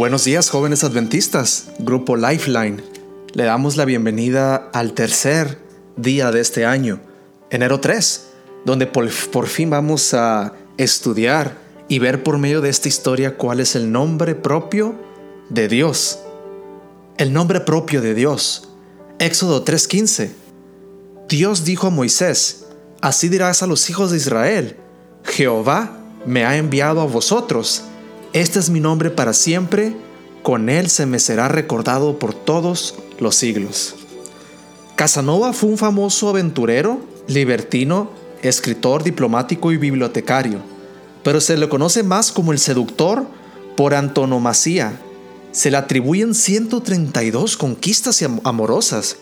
Buenos días jóvenes adventistas, Grupo Lifeline. Le damos la bienvenida al tercer día de este año, enero 3, donde por, por, fin vamos a estudiar y ver por medio de esta historia cuál es el nombre propio de Dios. El nombre propio de Dios. Éxodo 3:15. Dios dijo a Moisés, así dirás a los hijos de Israel, Jehová me ha enviado a vosotros este es mi nombre para siempre, con él se me será recordado por todos los siglos. Casanova fue un famoso aventurero, libertino, escritor, diplomático y bibliotecario, pero se le conoce más como el seductor por antonomasía. Se le atribuyen 132 conquistas amorosas.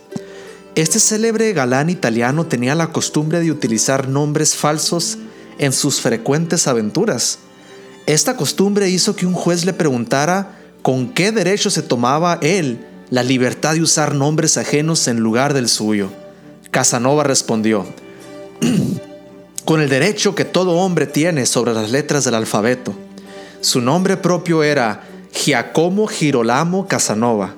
Este célebre galán italiano tenía la costumbre de utilizar nombres falsos en sus frecuentes aventuras esta costumbre hizo que un juez le preguntara con qué derecho se tomaba él la libertad de usar nombres ajenos en lugar del suyo. Casanova respondió, con el derecho que todo hombre tiene sobre las letras del alfabeto. Su nombre propio era Giacomo Girolamo Casanova.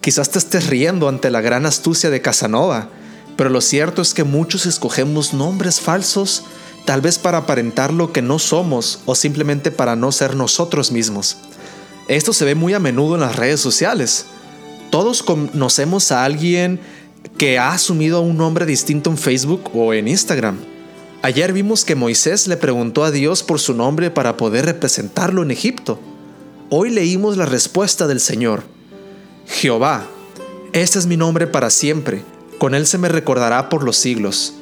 Quizás te estés riendo ante la gran astucia de Casanova, pero lo cierto es que muchos escogemos nombres falsos tal vez para aparentar lo que no somos o simplemente para no ser nosotros mismos. Esto se ve muy a menudo en las redes sociales. Todos conocemos a alguien que ha asumido un nombre distinto en Facebook o en Instagram. Ayer vimos que Moisés le preguntó a Dios por su nombre para poder representarlo en Egipto. Hoy leímos la respuesta del Señor. Jehová, este es mi nombre para siempre, con él se me recordará por los siglos.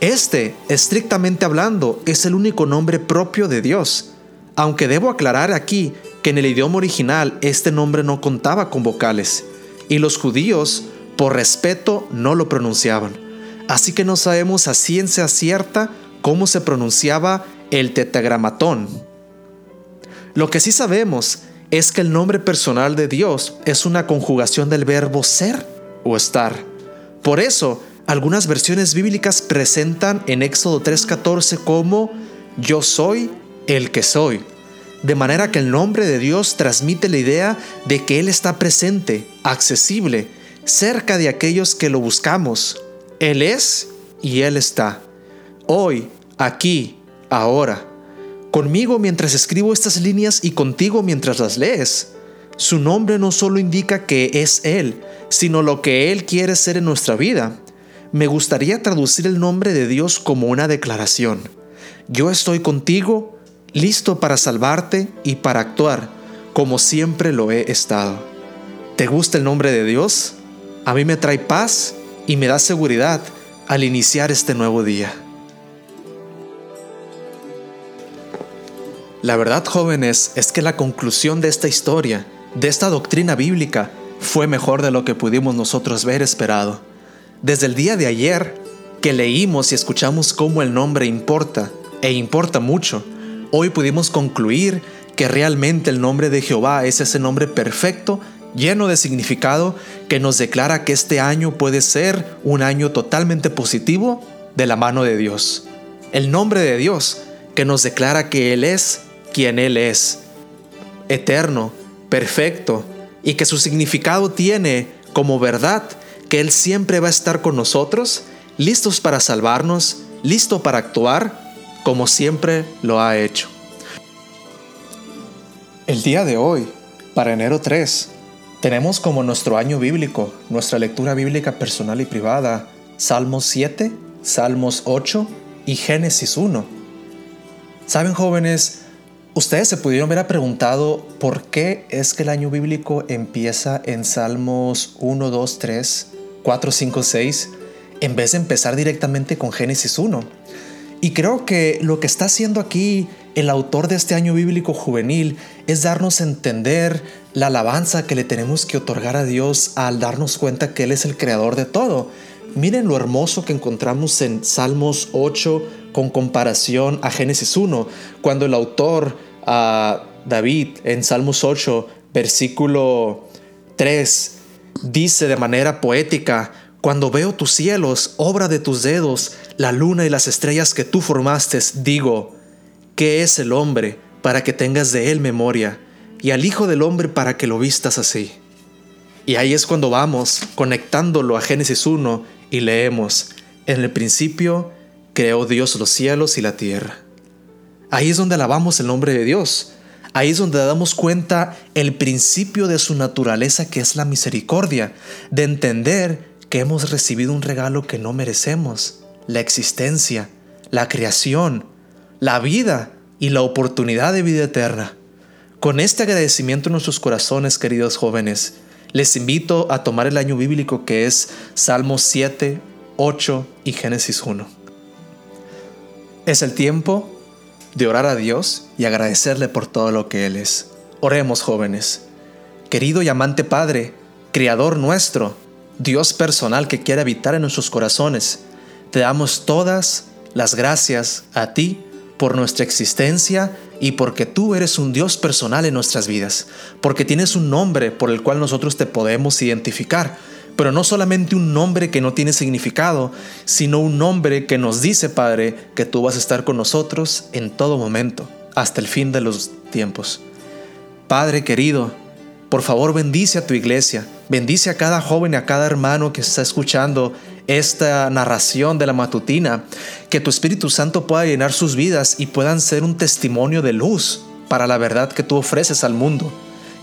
Este, estrictamente hablando, es el único nombre propio de Dios, aunque debo aclarar aquí que en el idioma original este nombre no contaba con vocales, y los judíos, por respeto, no lo pronunciaban. Así que no sabemos a ciencia cierta cómo se pronunciaba el tetragramatón. Lo que sí sabemos es que el nombre personal de Dios es una conjugación del verbo ser o estar. Por eso, algunas versiones bíblicas presentan en Éxodo 3:14 como yo soy el que soy. De manera que el nombre de Dios transmite la idea de que Él está presente, accesible, cerca de aquellos que lo buscamos. Él es y Él está. Hoy, aquí, ahora. Conmigo mientras escribo estas líneas y contigo mientras las lees. Su nombre no solo indica que es Él, sino lo que Él quiere ser en nuestra vida me gustaría traducir el nombre de Dios como una declaración. Yo estoy contigo, listo para salvarte y para actuar, como siempre lo he estado. ¿Te gusta el nombre de Dios? A mí me trae paz y me da seguridad al iniciar este nuevo día. La verdad, jóvenes, es que la conclusión de esta historia, de esta doctrina bíblica, fue mejor de lo que pudimos nosotros ver esperado. Desde el día de ayer que leímos y escuchamos cómo el nombre importa, e importa mucho, hoy pudimos concluir que realmente el nombre de Jehová es ese nombre perfecto, lleno de significado, que nos declara que este año puede ser un año totalmente positivo de la mano de Dios. El nombre de Dios que nos declara que Él es quien Él es, eterno, perfecto, y que su significado tiene como verdad que Él siempre va a estar con nosotros, listos para salvarnos, listo para actuar, como siempre lo ha hecho. El día de hoy, para enero 3, tenemos como nuestro año bíblico, nuestra lectura bíblica personal y privada, Salmos 7, Salmos 8 y Génesis 1. Saben jóvenes, Ustedes se pudieron haber preguntado por qué es que el año bíblico empieza en Salmos 1, 2, 3, 4, 5, 6, en vez de empezar directamente con Génesis 1. Y creo que lo que está haciendo aquí el autor de este año bíblico juvenil es darnos a entender la alabanza que le tenemos que otorgar a Dios al darnos cuenta que Él es el creador de todo. Miren lo hermoso que encontramos en Salmos 8 con comparación a Génesis 1, cuando el autor a David en Salmos 8, versículo 3, dice de manera poética, cuando veo tus cielos, obra de tus dedos, la luna y las estrellas que tú formaste, digo, ¿qué es el hombre para que tengas de él memoria? y al Hijo del Hombre para que lo vistas así. Y ahí es cuando vamos conectándolo a Génesis 1 y leemos, en el principio creó Dios los cielos y la tierra. Ahí es donde alabamos el nombre de Dios. Ahí es donde damos cuenta el principio de su naturaleza que es la misericordia, de entender que hemos recibido un regalo que no merecemos, la existencia, la creación, la vida y la oportunidad de vida eterna. Con este agradecimiento en nuestros corazones, queridos jóvenes, les invito a tomar el año bíblico que es Salmos 7, 8 y Génesis 1. Es el tiempo de orar a Dios y agradecerle por todo lo que Él es. Oremos jóvenes. Querido y amante Padre, Creador nuestro, Dios personal que quiere habitar en nuestros corazones, te damos todas las gracias a ti por nuestra existencia y porque tú eres un Dios personal en nuestras vidas, porque tienes un nombre por el cual nosotros te podemos identificar, pero no solamente un nombre que no tiene significado, sino un nombre que nos dice, Padre, que tú vas a estar con nosotros en todo momento, hasta el fin de los tiempos. Padre querido, por favor bendice a tu iglesia, bendice a cada joven y a cada hermano que está escuchando esta narración de la matutina, que tu Espíritu Santo pueda llenar sus vidas y puedan ser un testimonio de luz para la verdad que tú ofreces al mundo.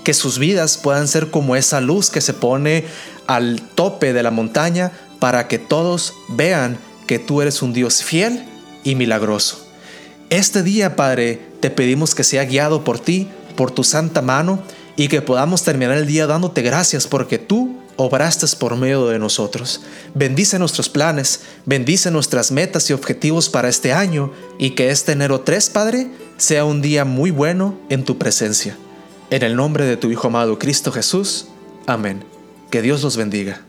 Que sus vidas puedan ser como esa luz que se pone al tope de la montaña para que todos vean que tú eres un Dios fiel y milagroso. Este día, Padre, te pedimos que sea guiado por ti, por tu santa mano, y que podamos terminar el día dándote gracias porque tú obraste por medio de nosotros. Bendice nuestros planes, bendice nuestras metas y objetivos para este año y que este enero 3, Padre, sea un día muy bueno en tu presencia. En el nombre de tu Hijo amado Cristo Jesús. Amén. Que Dios los bendiga.